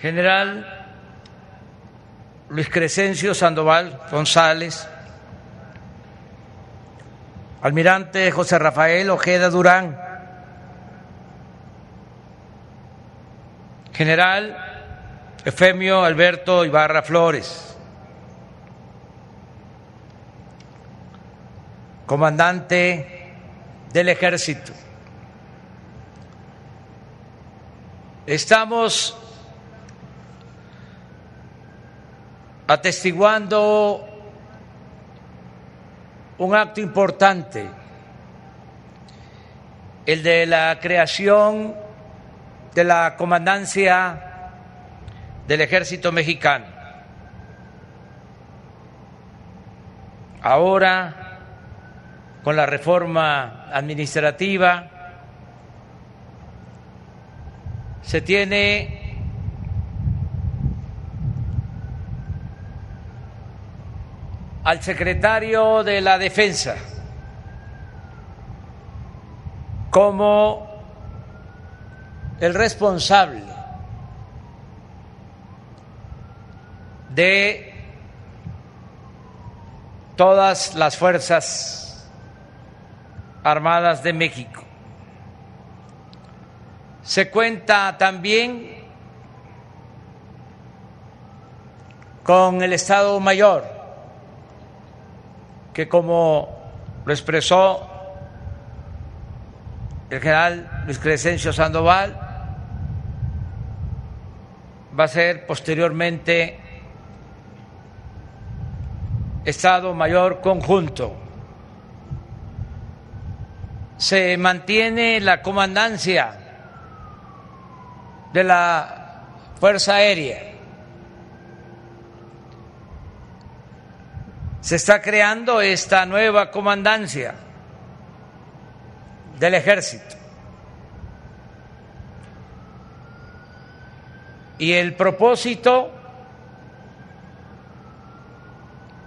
general Luis Crescencio Sandoval González, almirante José Rafael Ojeda Durán, general Efemio Alberto Ibarra Flores, comandante del ejército. Estamos atestiguando un acto importante, el de la creación de la comandancia del ejército mexicano. Ahora, con la reforma administrativa, se tiene al secretario de la Defensa como el responsable de todas las Fuerzas Armadas de México. Se cuenta también con el Estado Mayor que como lo expresó el general Luis Crescencio Sandoval, va a ser posteriormente Estado Mayor Conjunto. Se mantiene la comandancia de la Fuerza Aérea se está creando esta nueva comandancia del ejército. Y el propósito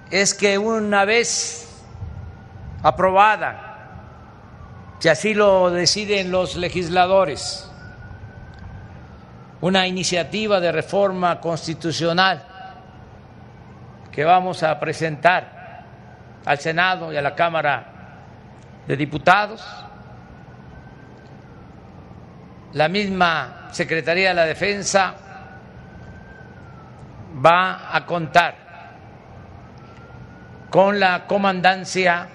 es que una vez aprobada, si así lo deciden los legisladores, una iniciativa de reforma constitucional que vamos a presentar al Senado y a la Cámara de Diputados. La misma Secretaría de la Defensa va a contar con la comandancia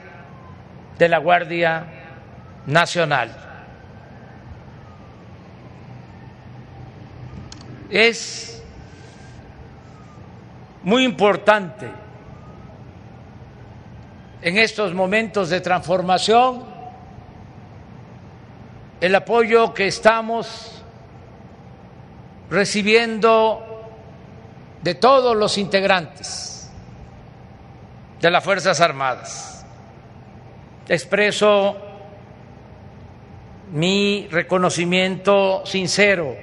de la Guardia Nacional. Es muy importante en estos momentos de transformación el apoyo que estamos recibiendo de todos los integrantes de las Fuerzas Armadas. Expreso mi reconocimiento sincero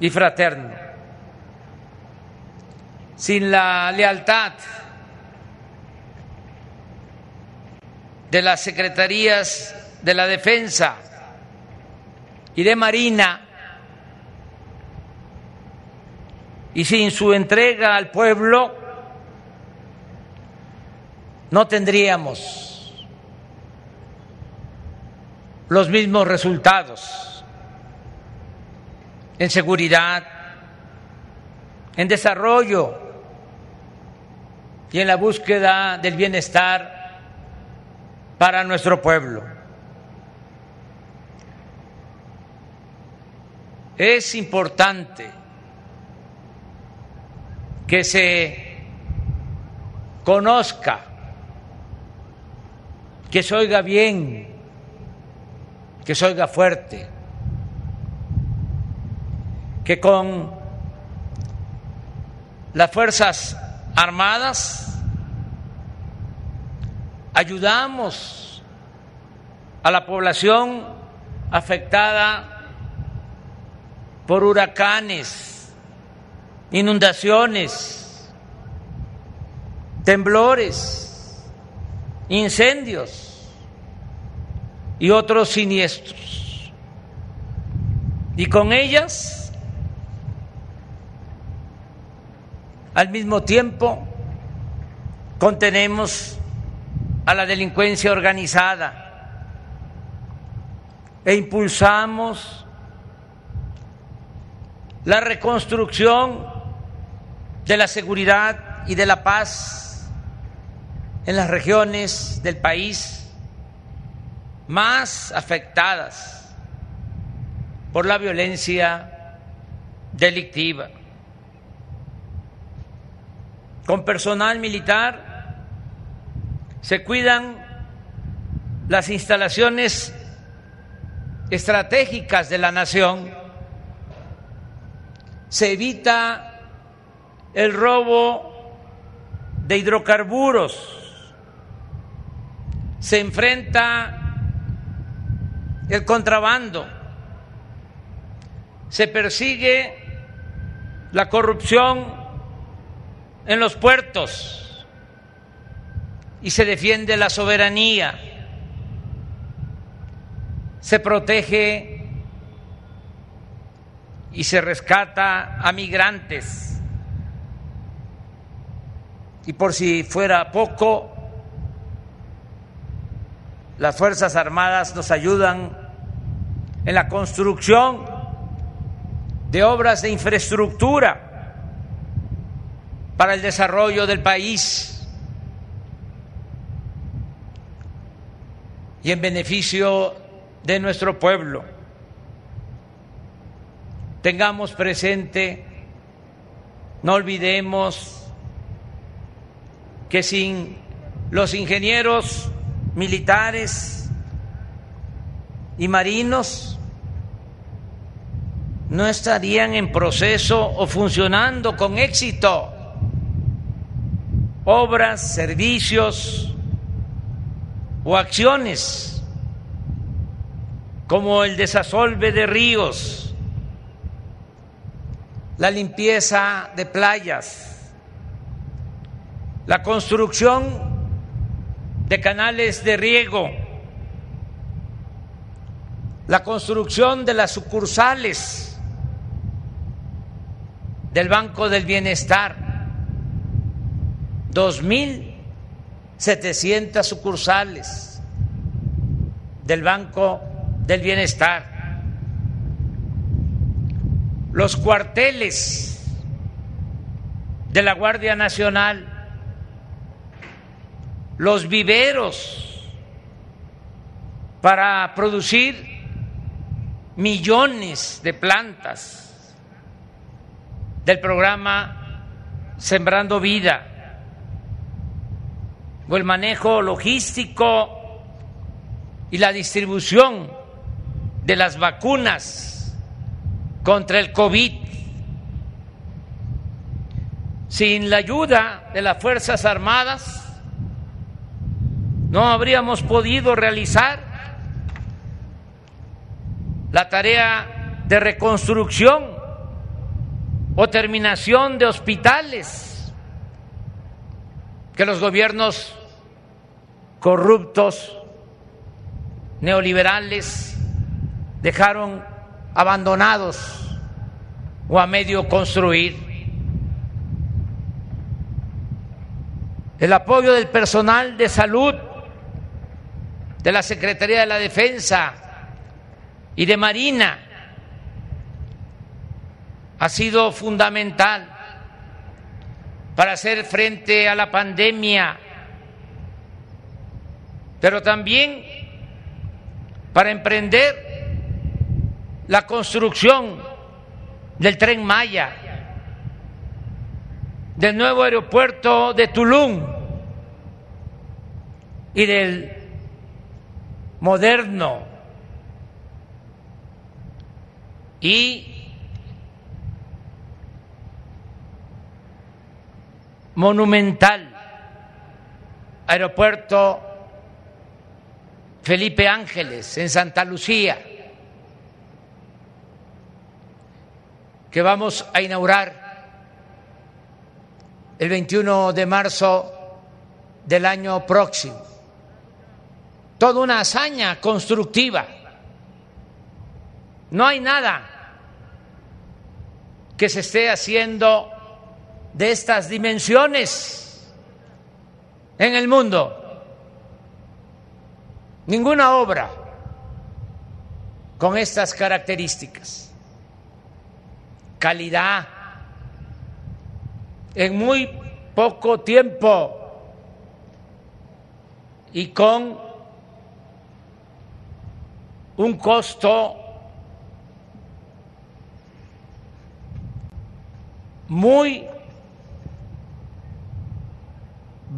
y fraterno sin la lealtad de las secretarías de la defensa y de Marina. Y sin su entrega al pueblo no tendríamos los mismos resultados en seguridad, en desarrollo, y en la búsqueda del bienestar para nuestro pueblo. Es importante que se conozca, que se oiga bien, que se oiga fuerte, que con las fuerzas armadas, ayudamos a la población afectada por huracanes, inundaciones, temblores, incendios y otros siniestros. Y con ellas Al mismo tiempo, contenemos a la delincuencia organizada e impulsamos la reconstrucción de la seguridad y de la paz en las regiones del país más afectadas por la violencia delictiva. Con personal militar se cuidan las instalaciones estratégicas de la nación, se evita el robo de hidrocarburos, se enfrenta el contrabando, se persigue la corrupción en los puertos y se defiende la soberanía, se protege y se rescata a migrantes. Y por si fuera poco, las Fuerzas Armadas nos ayudan en la construcción de obras de infraestructura para el desarrollo del país y en beneficio de nuestro pueblo. Tengamos presente, no olvidemos que sin los ingenieros militares y marinos no estarían en proceso o funcionando con éxito. Obras, servicios o acciones como el desasolve de ríos, la limpieza de playas, la construcción de canales de riego, la construcción de las sucursales del Banco del Bienestar, 2.700 sucursales del Banco del Bienestar, los cuarteles de la Guardia Nacional, los viveros para producir millones de plantas del programa Sembrando Vida o el manejo logístico y la distribución de las vacunas contra el COVID. Sin la ayuda de las Fuerzas Armadas, no habríamos podido realizar la tarea de reconstrucción o terminación de hospitales que los gobiernos corruptos, neoliberales, dejaron abandonados o a medio construir. El apoyo del personal de salud de la Secretaría de la Defensa y de Marina ha sido fundamental para hacer frente a la pandemia, pero también para emprender la construcción del tren Maya, del nuevo aeropuerto de Tulum y del moderno y monumental aeropuerto Felipe Ángeles en Santa Lucía, que vamos a inaugurar el 21 de marzo del año próximo toda una hazaña constructiva. No hay nada que se esté haciendo de estas dimensiones en el mundo. Ninguna obra con estas características. Calidad en muy poco tiempo y con un costo muy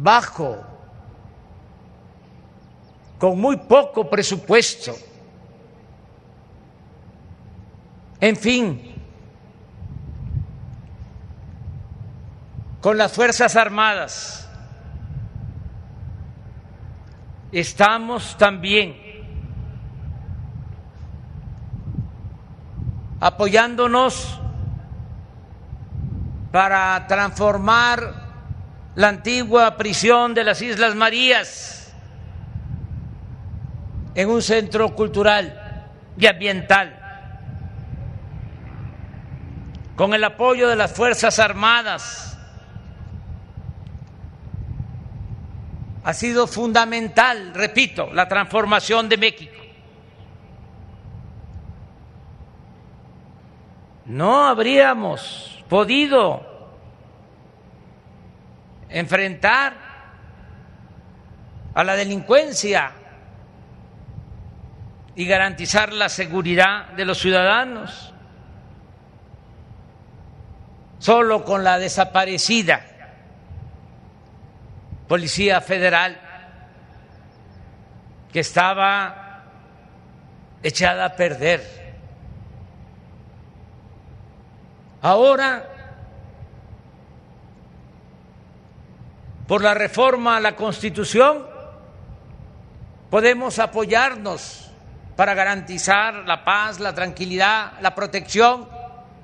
bajo, con muy poco presupuesto. En fin, con las Fuerzas Armadas estamos también apoyándonos para transformar la antigua prisión de las Islas Marías en un centro cultural y ambiental, con el apoyo de las Fuerzas Armadas. Ha sido fundamental, repito, la transformación de México. No habríamos podido enfrentar a la delincuencia y garantizar la seguridad de los ciudadanos. Solo con la desaparecida Policía Federal, que estaba echada a perder. Ahora por la reforma a la Constitución, podemos apoyarnos para garantizar la paz, la tranquilidad, la protección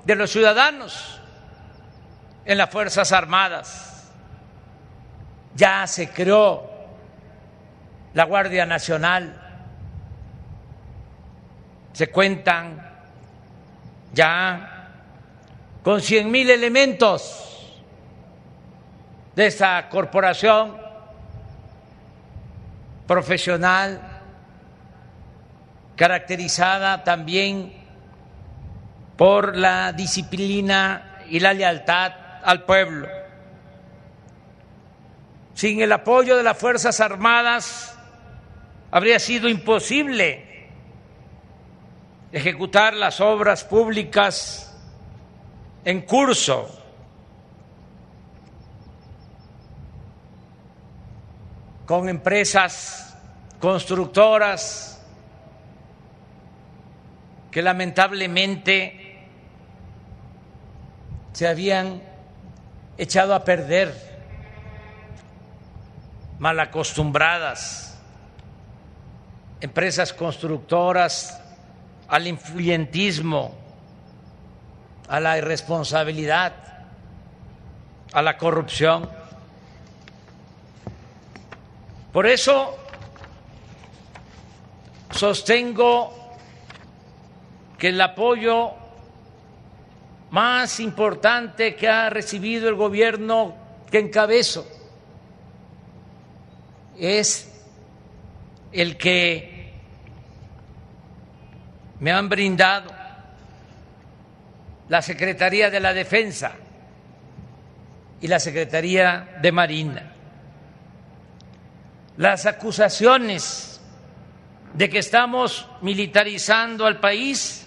de los ciudadanos en las Fuerzas Armadas. Ya se creó la Guardia Nacional, se cuentan ya con cien mil elementos de esta corporación profesional caracterizada también por la disciplina y la lealtad al pueblo. Sin el apoyo de las Fuerzas Armadas habría sido imposible ejecutar las obras públicas en curso con empresas constructoras que lamentablemente se habían echado a perder, mal acostumbradas, empresas constructoras al influyentismo, a la irresponsabilidad, a la corrupción. Por eso sostengo que el apoyo más importante que ha recibido el gobierno que encabezo es el que me han brindado la Secretaría de la Defensa y la Secretaría de Marina las acusaciones de que estamos militarizando al país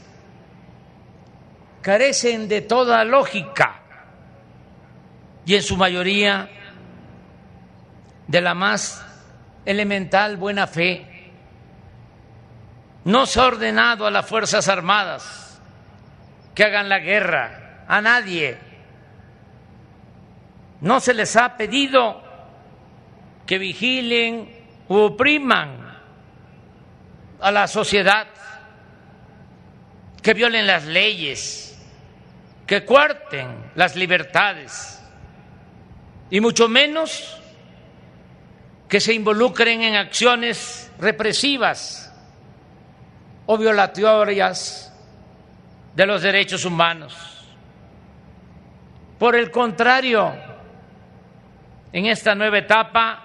carecen de toda lógica y en su mayoría de la más elemental buena fe. No se ha ordenado a las Fuerzas Armadas que hagan la guerra a nadie. No se les ha pedido que vigilen u opriman a la sociedad, que violen las leyes, que cuarten las libertades y mucho menos que se involucren en acciones represivas o violatorias de los derechos humanos. Por el contrario, en esta nueva etapa,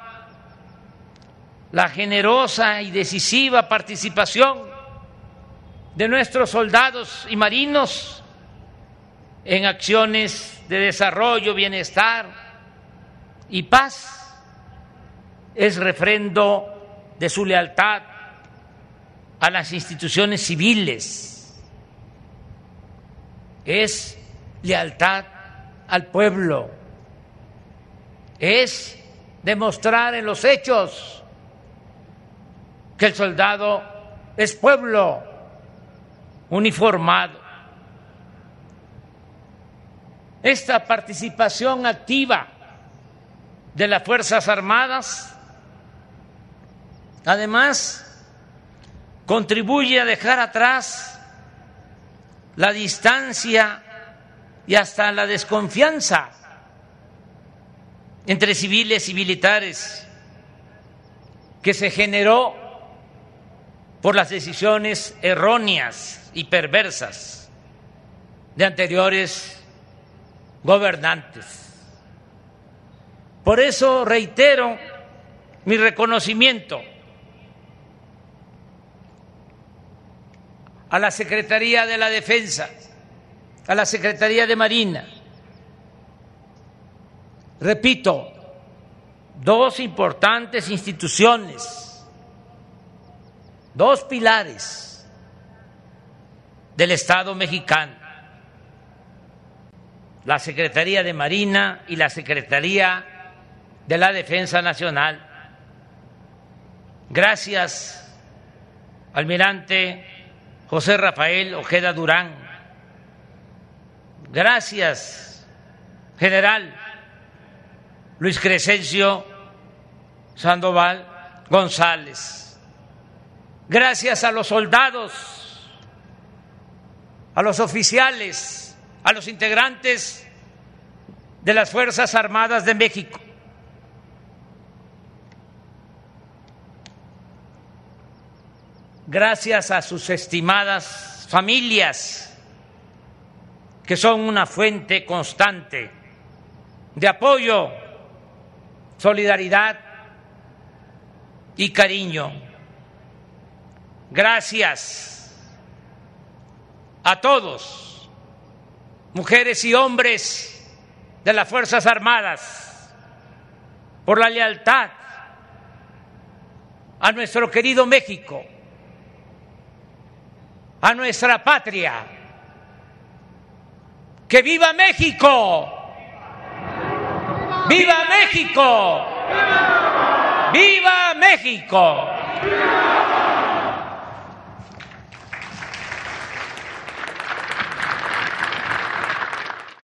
la generosa y decisiva participación de nuestros soldados y marinos en acciones de desarrollo, bienestar y paz. Es refrendo de su lealtad a las instituciones civiles, es lealtad al pueblo, es demostrar en los hechos que el soldado es pueblo uniformado. Esta participación activa de las Fuerzas Armadas, además, contribuye a dejar atrás la distancia y hasta la desconfianza entre civiles y militares que se generó por las decisiones erróneas y perversas de anteriores gobernantes. Por eso reitero mi reconocimiento a la Secretaría de la Defensa, a la Secretaría de Marina. Repito, dos importantes instituciones, dos pilares del Estado mexicano, la Secretaría de Marina y la Secretaría de la Defensa Nacional. Gracias, almirante José Rafael Ojeda Durán. Gracias, general Luis Crescencio Sandoval González. Gracias a los soldados, a los oficiales, a los integrantes de las Fuerzas Armadas de México. gracias a sus estimadas familias, que son una fuente constante de apoyo, solidaridad y cariño. Gracias a todos, mujeres y hombres de las Fuerzas Armadas, por la lealtad a nuestro querido México a nuestra patria. ¡Que viva México! ¡Viva México! ¡Viva México!